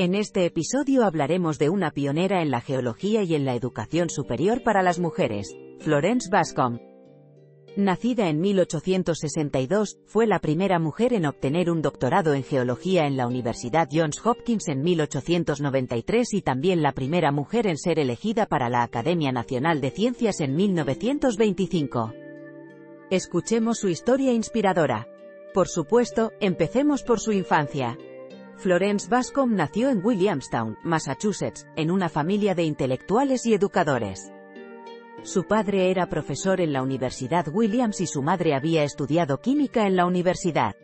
En este episodio hablaremos de una pionera en la geología y en la educación superior para las mujeres, Florence Bascom. Nacida en 1862, fue la primera mujer en obtener un doctorado en geología en la Universidad Johns Hopkins en 1893 y también la primera mujer en ser elegida para la Academia Nacional de Ciencias en 1925. Escuchemos su historia inspiradora. Por supuesto, empecemos por su infancia. Florence Bascom nació en Williamstown, Massachusetts, en una familia de intelectuales y educadores. Su padre era profesor en la Universidad Williams y su madre había estudiado química en la universidad.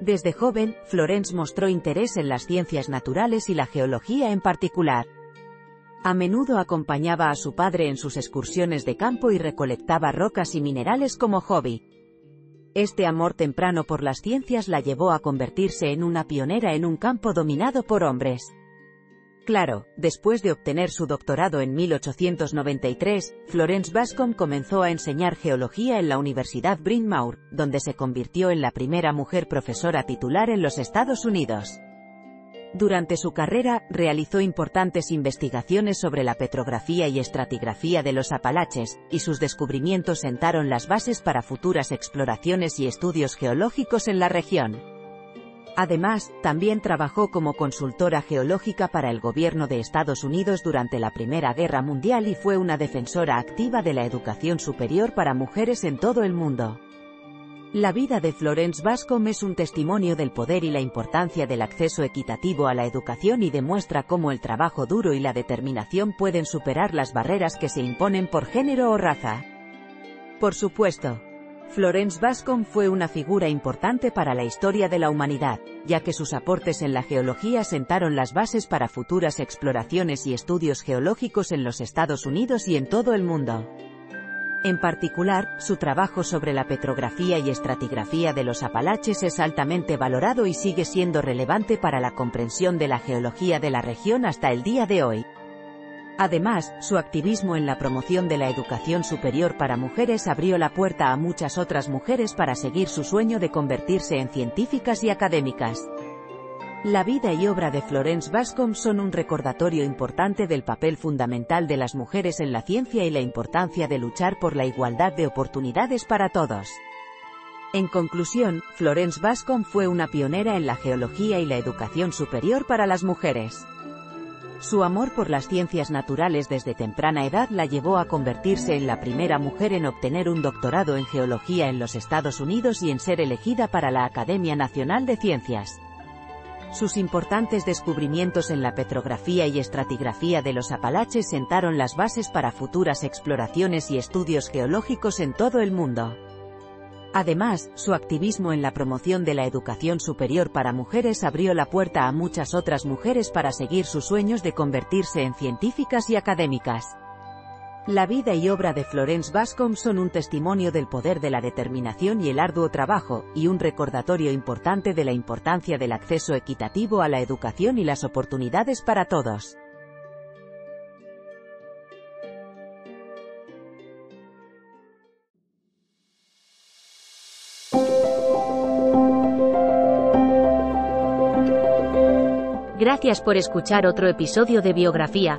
Desde joven, Florence mostró interés en las ciencias naturales y la geología en particular. A menudo acompañaba a su padre en sus excursiones de campo y recolectaba rocas y minerales como hobby. Este amor temprano por las ciencias la llevó a convertirse en una pionera en un campo dominado por hombres. Claro, después de obtener su doctorado en 1893, Florence Bascom comenzó a enseñar geología en la Universidad Bryn Mawr, donde se convirtió en la primera mujer profesora titular en los Estados Unidos. Durante su carrera, realizó importantes investigaciones sobre la petrografía y estratigrafía de los Apalaches, y sus descubrimientos sentaron las bases para futuras exploraciones y estudios geológicos en la región. Además, también trabajó como consultora geológica para el gobierno de Estados Unidos durante la Primera Guerra Mundial y fue una defensora activa de la educación superior para mujeres en todo el mundo. La vida de Florence Bascom es un testimonio del poder y la importancia del acceso equitativo a la educación y demuestra cómo el trabajo duro y la determinación pueden superar las barreras que se imponen por género o raza. Por supuesto, Florence Bascom fue una figura importante para la historia de la humanidad, ya que sus aportes en la geología sentaron las bases para futuras exploraciones y estudios geológicos en los Estados Unidos y en todo el mundo. En particular, su trabajo sobre la petrografía y estratigrafía de los Apalaches es altamente valorado y sigue siendo relevante para la comprensión de la geología de la región hasta el día de hoy. Además, su activismo en la promoción de la educación superior para mujeres abrió la puerta a muchas otras mujeres para seguir su sueño de convertirse en científicas y académicas. La vida y obra de Florence Bascom son un recordatorio importante del papel fundamental de las mujeres en la ciencia y la importancia de luchar por la igualdad de oportunidades para todos. En conclusión, Florence Bascom fue una pionera en la geología y la educación superior para las mujeres. Su amor por las ciencias naturales desde temprana edad la llevó a convertirse en la primera mujer en obtener un doctorado en geología en los Estados Unidos y en ser elegida para la Academia Nacional de Ciencias. Sus importantes descubrimientos en la petrografía y estratigrafía de los Apalaches sentaron las bases para futuras exploraciones y estudios geológicos en todo el mundo. Además, su activismo en la promoción de la educación superior para mujeres abrió la puerta a muchas otras mujeres para seguir sus sueños de convertirse en científicas y académicas. La vida y obra de Florence Bascom son un testimonio del poder de la determinación y el arduo trabajo, y un recordatorio importante de la importancia del acceso equitativo a la educación y las oportunidades para todos. Gracias por escuchar otro episodio de Biografía,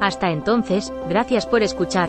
Hasta entonces, gracias por escuchar.